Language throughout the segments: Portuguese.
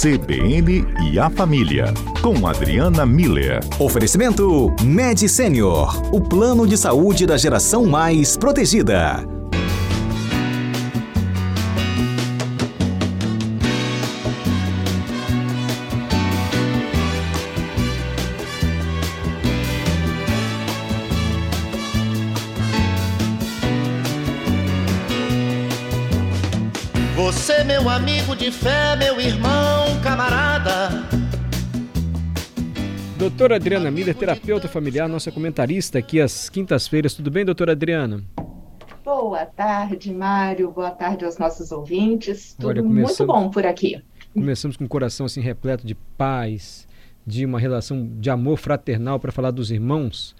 CBN e a Família, com Adriana Miller. Oferecimento Med Senior, o plano de saúde da geração mais protegida. Você, meu amigo de fé, meu irmão, camarada. Doutora Adriana Miller, terapeuta familiar, nossa comentarista aqui às quintas-feiras. Tudo bem, doutora Adriana? Boa tarde, Mário. Boa tarde aos nossos ouvintes. Tudo Olha, muito bom por aqui. Começamos com o coração assim repleto de paz, de uma relação de amor fraternal para falar dos irmãos.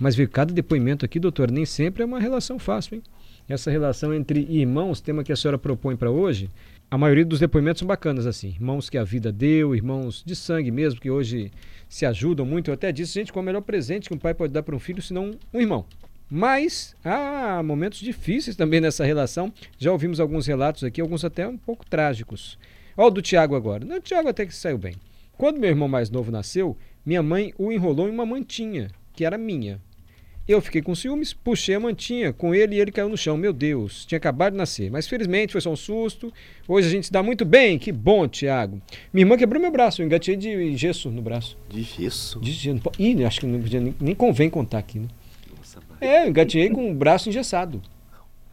Mas ver cada depoimento aqui, doutor, nem sempre é uma relação fácil, hein? essa relação entre irmãos, tema que a senhora propõe para hoje, a maioria dos depoimentos são bacanas assim. Irmãos que a vida deu, irmãos de sangue mesmo, que hoje se ajudam muito. Eu até disse, gente, qual é o melhor presente que um pai pode dar para um filho, senão um irmão. Mas há momentos difíceis também nessa relação. Já ouvimos alguns relatos aqui, alguns até um pouco trágicos. Olha o do Tiago agora. Não, o Tiago até que saiu bem. Quando meu irmão mais novo nasceu, minha mãe o enrolou em uma mantinha, que era minha. Eu fiquei com ciúmes, puxei a mantinha com ele e ele caiu no chão. Meu Deus, tinha acabado de nascer. Mas felizmente foi só um susto. Hoje a gente se dá muito bem. Que bom, Tiago. Minha irmã quebrou meu braço, eu engatei de gesso no braço. De gesso? De gesso. Ih, acho que não, nem, nem convém contar aqui, né? Nossa, é, eu engatinhei com o braço engessado.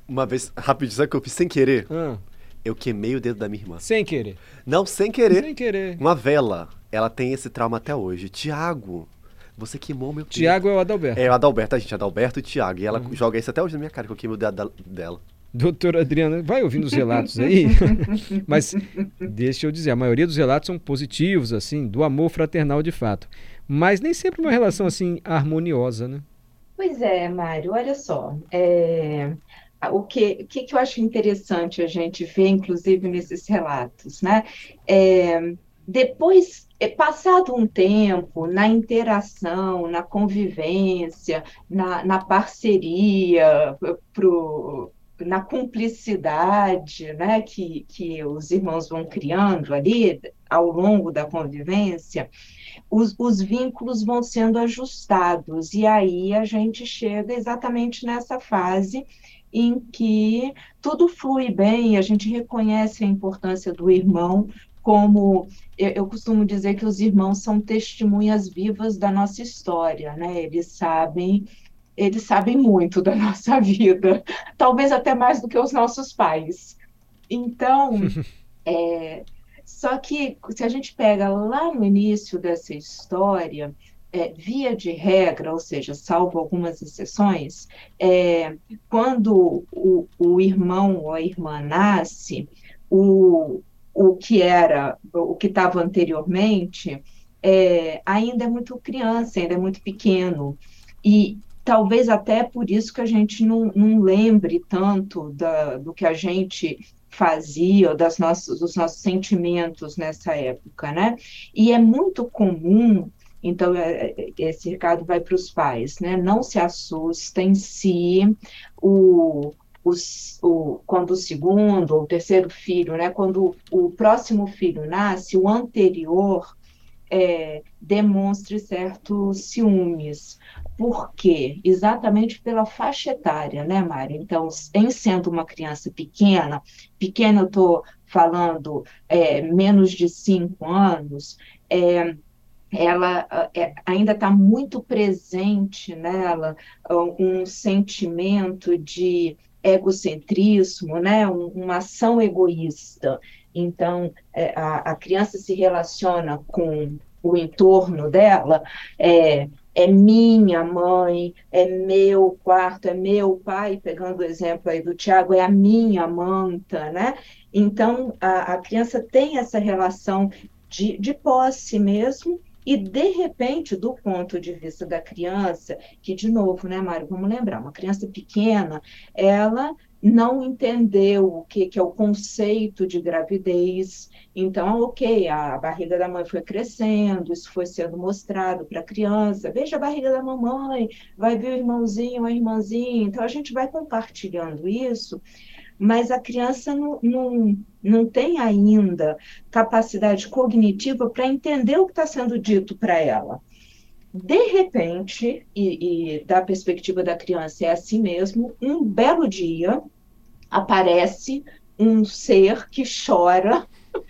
Uma vez, rapidinho, sabe o que eu fiz sem querer? Ah. Eu queimei o dedo da minha irmã. Sem querer? Não, sem querer. Sem querer. Uma vela. Ela tem esse trauma até hoje. Tiago, você queimou meu Tiago é o Adalberto. É o Adalberto, a gente, Adalberto e Tiago. E ela uhum. joga isso até hoje na minha cara, que eu queimei o dedo dela. Doutora Adriana, vai ouvindo os relatos aí. Mas deixa eu dizer, a maioria dos relatos são positivos, assim, do amor fraternal de fato. Mas nem sempre uma relação assim harmoniosa, né? Pois é, Mário, olha só. É, o que, que, que eu acho interessante a gente ver, inclusive, nesses relatos, né? É, depois, é, passado um tempo, na interação, na convivência, na, na parceria, pro, na cumplicidade né, que, que os irmãos vão criando ali ao longo da convivência, os, os vínculos vão sendo ajustados, e aí a gente chega exatamente nessa fase em que tudo flui bem, a gente reconhece a importância do irmão como eu, eu, costumo dizer que os irmãos são testemunhas vivas da nossa história, né? Eles sabem, eles sabem muito da nossa vida, talvez até mais do que os nossos pais. Então, é, só que se a gente pega lá no início dessa história, é, via de regra, ou seja, salvo algumas exceções, é, quando o, o irmão ou a irmã nasce, o, o que era, o que estava anteriormente, é, ainda é muito criança, ainda é muito pequeno. E talvez até por isso que a gente não, não lembre tanto da, do que a gente fazia, das nossas, dos nossos sentimentos nessa época, né? E é muito comum então, é, é, esse recado vai para os pais, né? Não se assustem se o, o, quando o segundo ou terceiro filho, né, quando o próximo filho nasce, o anterior é, demonstre certos ciúmes. Por quê? Exatamente pela faixa etária, né, Mari? Então, em sendo uma criança pequena, pequena eu estou falando é, menos de cinco anos, é, ela é, ainda está muito presente nela um sentimento de egocentrismo, né? uma ação egoísta. Então, é, a, a, criança se relaciona com o entorno dela, é, é minha mãe, é meu quarto, é meu pai, pegando o exemplo aí do Tiago, é a minha manta, né? Então, a, a criança tem essa relação de, de posse mesmo, e, de repente, do ponto de vista da criança, que, de novo, né, Mário, vamos lembrar, uma criança pequena, ela não entendeu o que, que é o conceito de gravidez. Então, ok, a barriga da mãe foi crescendo, isso foi sendo mostrado para a criança. Veja a barriga da mamãe, vai ver o irmãozinho, a irmãzinha. Então, a gente vai compartilhando isso mas a criança não, não, não tem ainda capacidade cognitiva para entender o que está sendo dito para ela. De repente, e, e da perspectiva da criança é assim mesmo, um belo dia aparece um ser que chora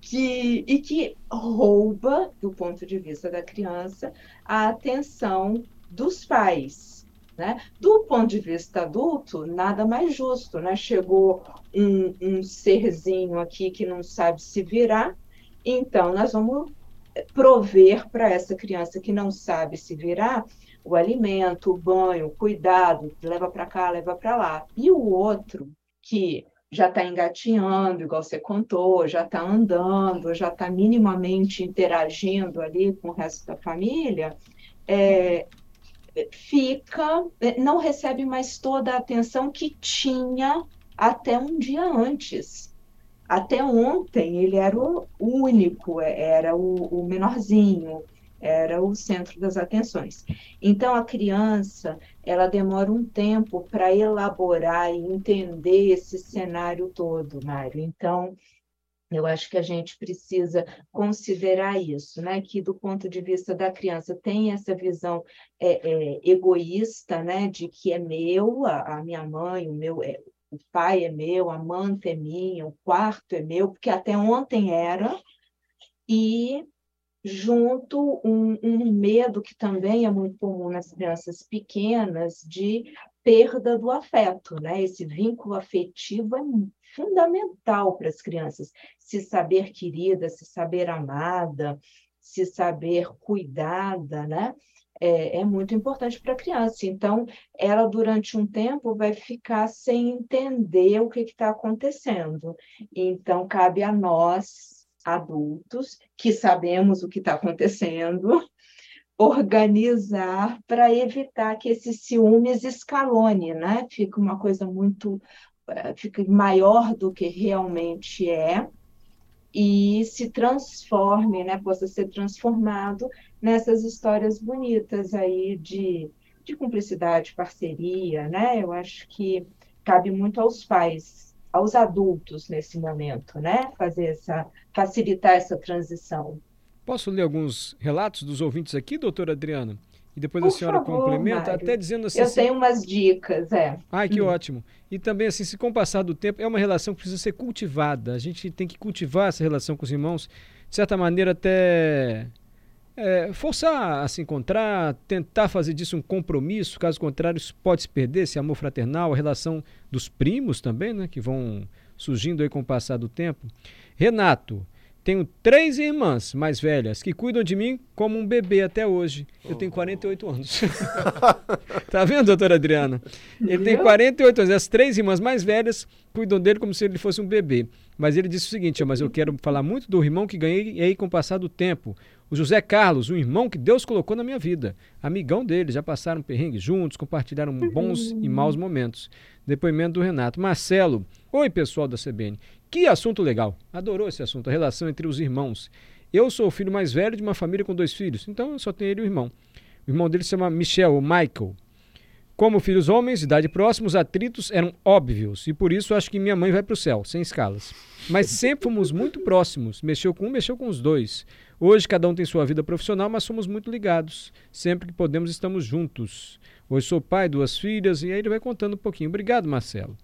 que, e que rouba, do ponto de vista da criança, a atenção dos pais. Né? Do ponto de vista adulto, nada mais justo. Né? Chegou um, um serzinho aqui que não sabe se virar, então nós vamos prover para essa criança que não sabe se virar o alimento, o banho, o cuidado, leva para cá, leva para lá. E o outro que já está engatinhando, igual você contou, já está andando, já está minimamente interagindo ali com o resto da família, é, fica, é, não recebe mais toda a atenção que tinha até um dia antes. Até ontem ele era o único, é, era o, o menorzinho, era o centro das atenções. Então a criança, ela demora um tempo para elaborar e entender esse cenário todo, Mário. Então, eu acho que a gente precisa considerar isso, né? Que do ponto de vista da criança tem essa visão é, é, egoísta, né? De que é meu, a, a minha mãe, o meu, é, o pai é meu, a manta é minha, o quarto é meu, porque até ontem era, e junto um, um medo que também é muito comum nas crianças pequenas de perda do afeto, né? Esse vínculo afetivo é fundamental para as crianças, se saber querida, se saber amada, se saber cuidada, né? É, é muito importante para a criança. Então, ela, durante um tempo, vai ficar sem entender o que está acontecendo. Então, cabe a nós, adultos, que sabemos o que está acontecendo, organizar para evitar que esse ciúmes escalone, né? Fica uma coisa muito eh, fica maior do que realmente é e se transforme, né, possa ser transformado nessas histórias bonitas aí de, de cumplicidade, parceria, né? Eu acho que cabe muito aos pais, aos adultos nesse momento, né, fazer essa facilitar essa transição. Posso ler alguns relatos dos ouvintes aqui, doutora Adriana? E depois Por a senhora favor, complementa, Mário. até dizendo assim. Eu tenho umas dicas, é. Ai, que hum. ótimo. E também, assim, se com o passar do tempo, é uma relação que precisa ser cultivada. A gente tem que cultivar essa relação com os irmãos, de certa maneira, até é, forçar a se encontrar, tentar fazer disso um compromisso, caso contrário, isso pode se perder, esse amor fraternal, a relação dos primos também, né, que vão surgindo aí com o passar do tempo. Renato, tenho três irmãs mais velhas que cuidam de mim como um bebê até hoje. Eu tenho 48 anos. tá vendo, doutora Adriana? Ele tem 48 anos. As três irmãs mais velhas cuidam dele como se ele fosse um bebê. Mas ele disse o seguinte: mas eu quero falar muito do irmão que ganhei aí com o passar do tempo. O José Carlos, um irmão que Deus colocou na minha vida. Amigão dele, já passaram perrengue juntos, compartilharam bons e maus momentos. Depoimento do Renato. Marcelo, oi pessoal da CBN. Que assunto legal. Adorou esse assunto, a relação entre os irmãos. Eu sou o filho mais velho de uma família com dois filhos, então eu só tenho ele e o irmão. O irmão dele se chama Michel, ou Michael. Como filhos homens, idade próxima, os atritos eram óbvios e por isso acho que minha mãe vai para o céu, sem escalas. Mas sempre fomos muito próximos, mexeu com um, mexeu com os dois. Hoje cada um tem sua vida profissional, mas somos muito ligados. Sempre que podemos estamos juntos. Hoje sou pai, duas filhas e aí ele vai contando um pouquinho. Obrigado, Marcelo.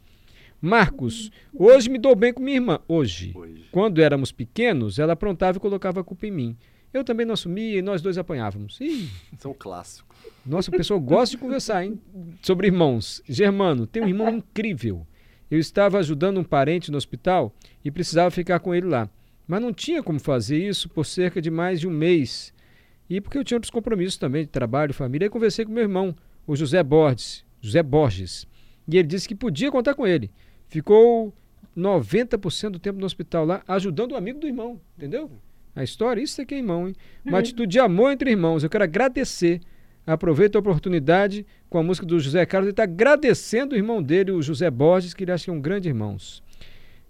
Marcos, hoje me dou bem com minha irmã. Hoje. hoje. Quando éramos pequenos, ela aprontava e colocava a culpa em mim. Eu também não assumia e nós dois apanhávamos. Ih. Isso é um clássico. Nossa, o pessoal gosta de conversar, hein? Sobre irmãos. Germano, tem um irmão incrível. Eu estava ajudando um parente no hospital e precisava ficar com ele lá. Mas não tinha como fazer isso por cerca de mais de um mês. E porque eu tinha outros compromissos também, de trabalho, família. Aí conversei com meu irmão, o José Borges. José Borges. E ele disse que podia contar com ele. Ficou 90% do tempo no hospital lá, ajudando o amigo do irmão, entendeu? A história, isso é que é irmão, hein? Uma uhum. atitude de amor entre irmãos. Eu quero agradecer. Aproveito a oportunidade com a música do José Carlos e está agradecendo o irmão dele, o José Borges, que ele acha que é um grande irmãos.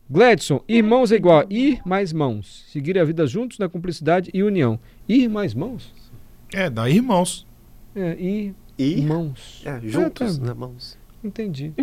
Gladson, irmãos é igual a ir mais mãos. Seguir a vida juntos na cumplicidade e união. Ir mais mãos? É, dá irmãos. É, ir, ir? mãos. É, juntos, é, tá. né, mãos. Entendi.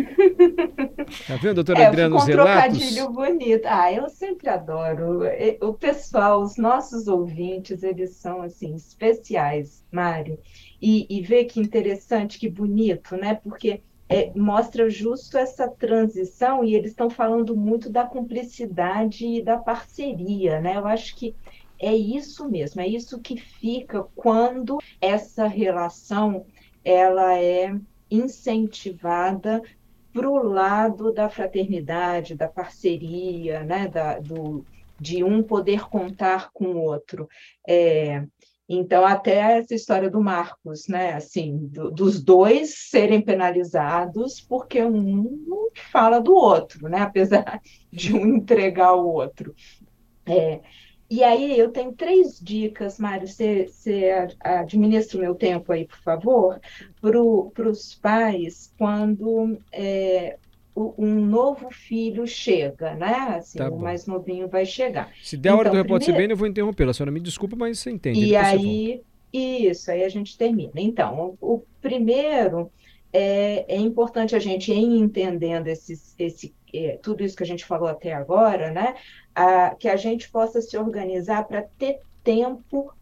Tá vendo, doutora é, Adriana, os um relatos? trocadilho bonito. Ah, eu sempre adoro. O pessoal, os nossos ouvintes, eles são, assim, especiais, Mário. E, e ver que interessante, que bonito, né? Porque é, mostra justo essa transição e eles estão falando muito da cumplicidade e da parceria, né? Eu acho que é isso mesmo, é isso que fica quando essa relação ela é incentivada para o lado da fraternidade, da parceria, né? da, do, de um poder contar com o outro. É, então, até essa história do Marcos, né? Assim, do, dos dois serem penalizados porque um fala do outro, né? Apesar de um entregar o outro. É, e aí eu tenho três dicas, Mário. Você, administra o meu tempo aí, por favor, para os pais quando é, um novo filho chega, né? Assim, tá o mais novinho vai chegar. Se der a hora então, do repórter primeiro... bem, eu vou interromper. A senhora me desculpa, mas você entende. E aí, isso, aí a gente termina. Então, o, o primeiro é, é, importante a gente ir entendendo esses, esse, é, tudo isso que a gente falou até agora, né? A, que a gente possa se organizar para ter tempo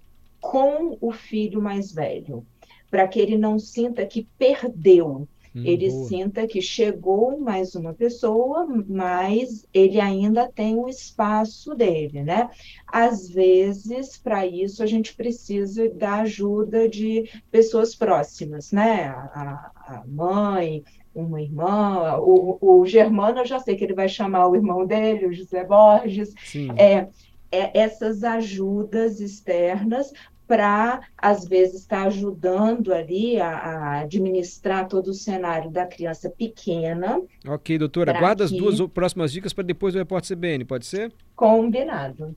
com o filho mais velho, para que ele não sinta que perdeu Hum, ele boa. sinta que chegou mais uma pessoa, mas ele ainda tem o espaço dele, né? Às vezes, para isso, a gente precisa da ajuda de pessoas próximas, né? A, a mãe, uma irmã, o, o Germano, eu já sei que ele vai chamar o irmão dele, o José Borges. Sim. É, é, essas ajudas externas para, às vezes, estar tá ajudando ali a, a, administrar todo o cenário da criança pequena. Ok, doutora. Guarda que... as duas próximas dicas para depois do Repórter CBN, pode ser? Combinado.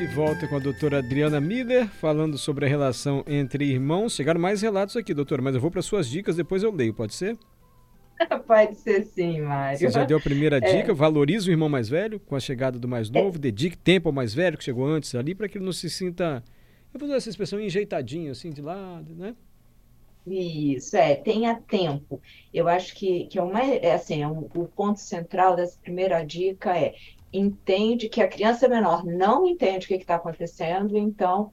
De volta com a doutora Adriana Miller, falando sobre a relação entre irmãos. Chegaram mais relatos aqui, doutora, mas eu vou para suas dicas, depois eu leio, pode ser? Pode ser sim, Mário. Você já deu a primeira é. dica, é. valorize o irmão mais velho com a chegada do mais novo, é. dedique tempo ao mais velho que chegou antes ali, para que ele não se sinta, eu vou usar essa expressão, enjeitadinho, assim, de lado, né? Isso, é, tenha tempo. Eu acho que, que é, uma, é assim, é um, o ponto central dessa primeira dica é entende que a criança menor não entende o que está acontecendo, então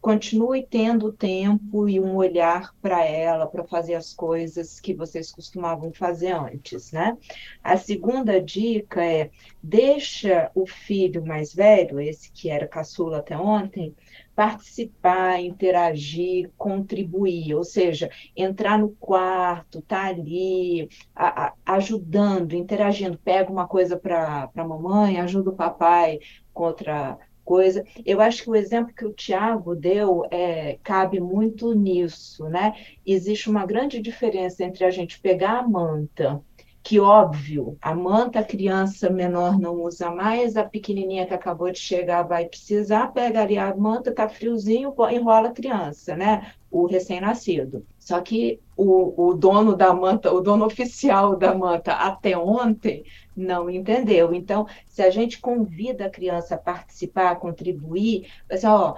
continue tendo tempo e um olhar para ela, para fazer as coisas que vocês costumavam fazer antes, né? A segunda dica é deixa o filho mais velho, esse que era caçula até ontem, participar, interagir, contribuir, ou seja, entrar no quarto, tá ali, a, a, ajudando, interagindo, pega uma coisa para a mamãe, ajuda o papai contra coisa. Eu acho que o exemplo que o Tiago deu é, cabe muito nisso, né? Existe uma grande diferença entre a gente pegar a manta, que óbvio, a manta a criança menor não usa mais, a pequenininha que acabou de chegar vai precisar, pega ali a manta, tá friozinho, enrola a criança, né? O recém-nascido. Só que o, o dono da manta, o dono oficial da manta até ontem não entendeu. Então, se a gente convida a criança a participar, a contribuir, assim, ó,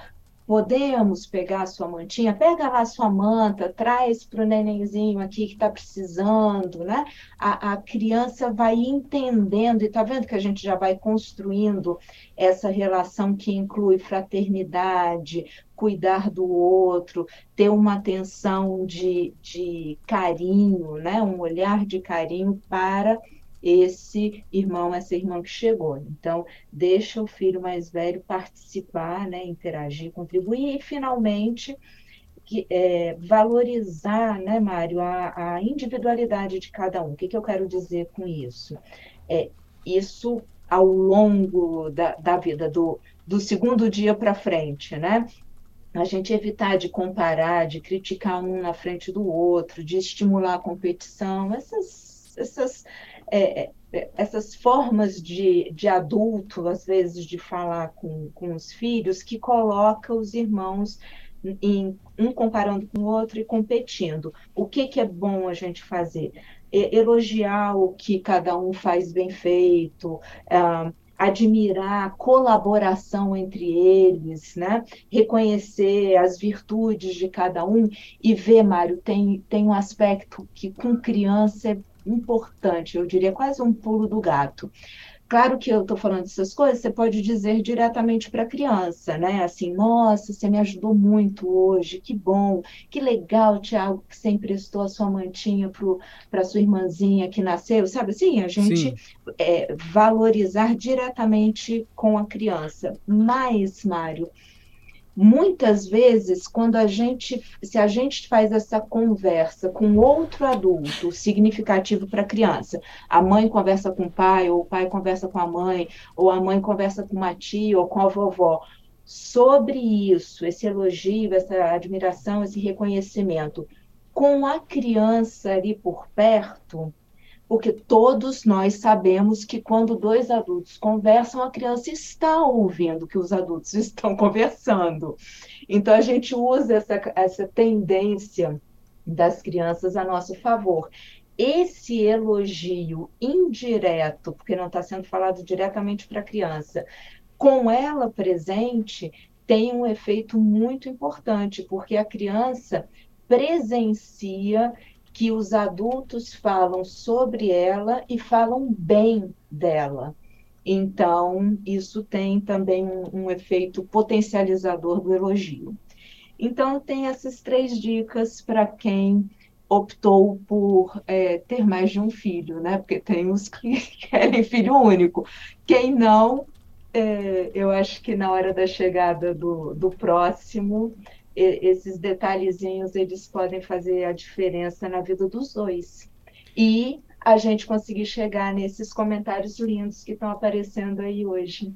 podemos pegar a sua mantinha, pega lá a sua manta, traz para o nenenzinho aqui que está precisando, né? A, a, criança vai entendendo, e está vendo que a gente já vai construindo essa relação que inclui fraternidade, cuidar do outro, ter uma atenção de, de carinho, né? Um olhar de carinho para esse irmão, essa irmã que chegou. Então, deixa o filho mais velho participar, né, interagir, contribuir e, finalmente, que, é, valorizar, né, Mário, a, a, individualidade de cada um. O que, que eu quero dizer com isso? É, isso ao longo da, da vida, do, do segundo dia para frente, né? A gente evitar de comparar, de criticar um na frente do outro, de estimular a competição, essas, essas é, é, essas formas de, de adulto, às vezes, de falar com, com os filhos, que coloca os irmãos em, um comparando com o outro e competindo. O que, que é bom a gente fazer? elogiar o que cada um faz bem feito, ah, admirar a colaboração entre eles, né? reconhecer as virtudes de cada um e ver, Mário, tem, tem um aspecto que com criança é importante, eu diria quase um pulo do gato. Claro que eu estou falando essas coisas, você pode dizer diretamente para a criança, né? Assim, nossa, você me ajudou muito hoje, que bom, que legal, Tiago, que você emprestou a sua mantinha para sua irmãzinha que nasceu, sabe assim? A gente é, valorizar diretamente com a criança. Mas, Mário, muitas vezes, quando a gente, se a gente faz essa conversa com outro adulto significativo para a criança, a mãe conversa com o pai, ou o pai conversa com a mãe, ou a mãe conversa com uma tia ou com a vovó, sobre isso, esse elogio, essa admiração, esse reconhecimento, com a criança ali por perto, porque todos nós sabemos que quando dois adultos conversam, a criança está ouvindo que os adultos estão conversando. Então, a gente usa essa, essa tendência das crianças a nosso favor. Esse elogio indireto, porque não está sendo falado diretamente para a criança, com ela presente, tem um efeito muito importante, porque a criança presencia que os adultos falam sobre ela e falam bem dela. Então, isso tem também um, um efeito potencializador do elogio. Então, tem essas três dicas para quem optou por é, ter mais de um filho, né? Porque tem os que querem filho único. Quem não, é, eu acho que na hora da chegada do, do próximo, esses detalhezinhos eles podem fazer a diferença na vida dos dois. E a gente conseguir chegar nesses comentários lindos que estão aparecendo aí hoje.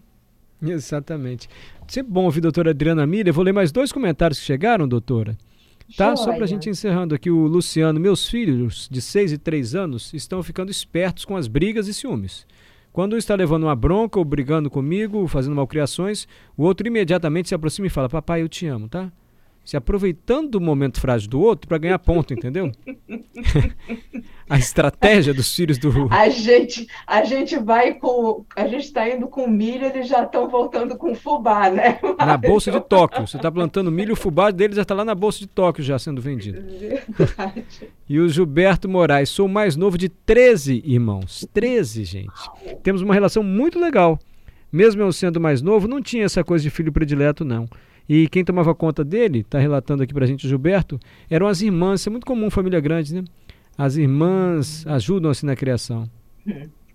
Exatamente. Sempre bom ouvir a doutora Adriana Miller. Eu vou ler mais dois comentários que chegaram, doutora. Tá? Só para a gente encerrando aqui, o Luciano. Meus filhos de 6 e 3 anos estão ficando espertos com as brigas e ciúmes. Quando um está levando uma bronca ou brigando comigo, fazendo malcriações, o outro imediatamente se aproxima e fala: Papai, eu te amo, tá? Se aproveitando do momento frágil do outro para ganhar ponto, entendeu? a estratégia dos filhos do a gente a gente vai com a gente está indo com milho eles já estão voltando com fubá né? Na bolsa de Tóquio. Você está plantando milho o fubá deles já está lá na bolsa de Tóquio já sendo vendido. Verdade. e o Gilberto Moraes sou o mais novo de 13 irmãos. 13 gente. Temos uma relação muito legal. Mesmo eu sendo mais novo não tinha essa coisa de filho predileto não e quem tomava conta dele, está relatando aqui para a gente o Gilberto, eram as irmãs. Isso é muito comum família grande, né? As irmãs ajudam assim na criação.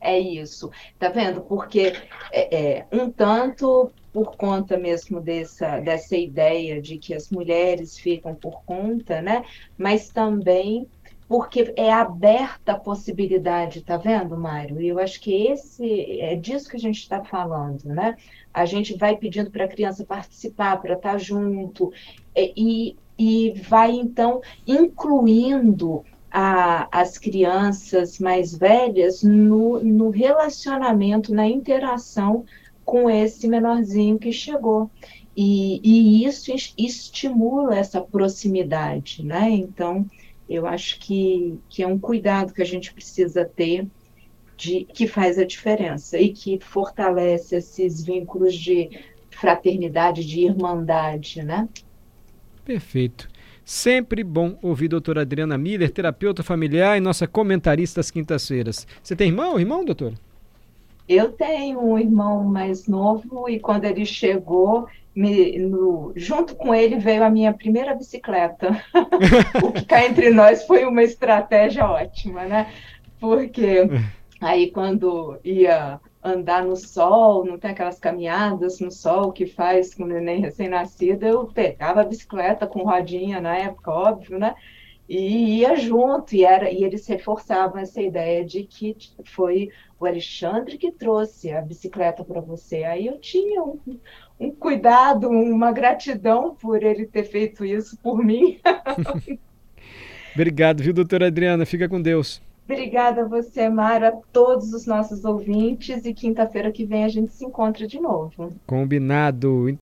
É isso, tá vendo? Porque é, é, um tanto por conta mesmo dessa, dessa ideia de que as mulheres ficam por conta, né? Mas também porque é aberta a possibilidade, tá vendo, Mário? E eu acho que esse é disso que a gente está falando, né? A gente vai pedindo para a criança participar, para estar tá junto, e, e vai então incluindo a, as crianças mais velhas no, no relacionamento, na interação com esse menorzinho que chegou. E, e isso estimula essa proximidade, né? Então, eu acho que, que é um cuidado que a gente precisa ter de, que faz a diferença e que fortalece esses vínculos de fraternidade, de irmandade, né? Perfeito. Sempre bom ouvir a doutora Adriana Miller, terapeuta familiar e nossa comentarista às quintas-feiras. Você tem irmão, irmão, doutora? Eu tenho um irmão mais novo e quando ele chegou, me, no, junto com ele veio a minha primeira bicicleta. o que cá entre nós foi uma estratégia ótima, né? Porque aí quando ia andar no sol, não tem aquelas caminhadas no sol que faz com o neném recém-nascido, eu pegava a bicicleta com rodinha na época, óbvio, né? E ia junto, e, era, e eles reforçavam essa ideia de que foi o Alexandre que trouxe a bicicleta para você. Aí eu tinha um, um cuidado, uma gratidão por ele ter feito isso por mim. Obrigado, viu, doutora Adriana? Fica com Deus. Obrigada a você, Mara, a todos os nossos ouvintes. E quinta-feira que vem a gente se encontra de novo. Combinado.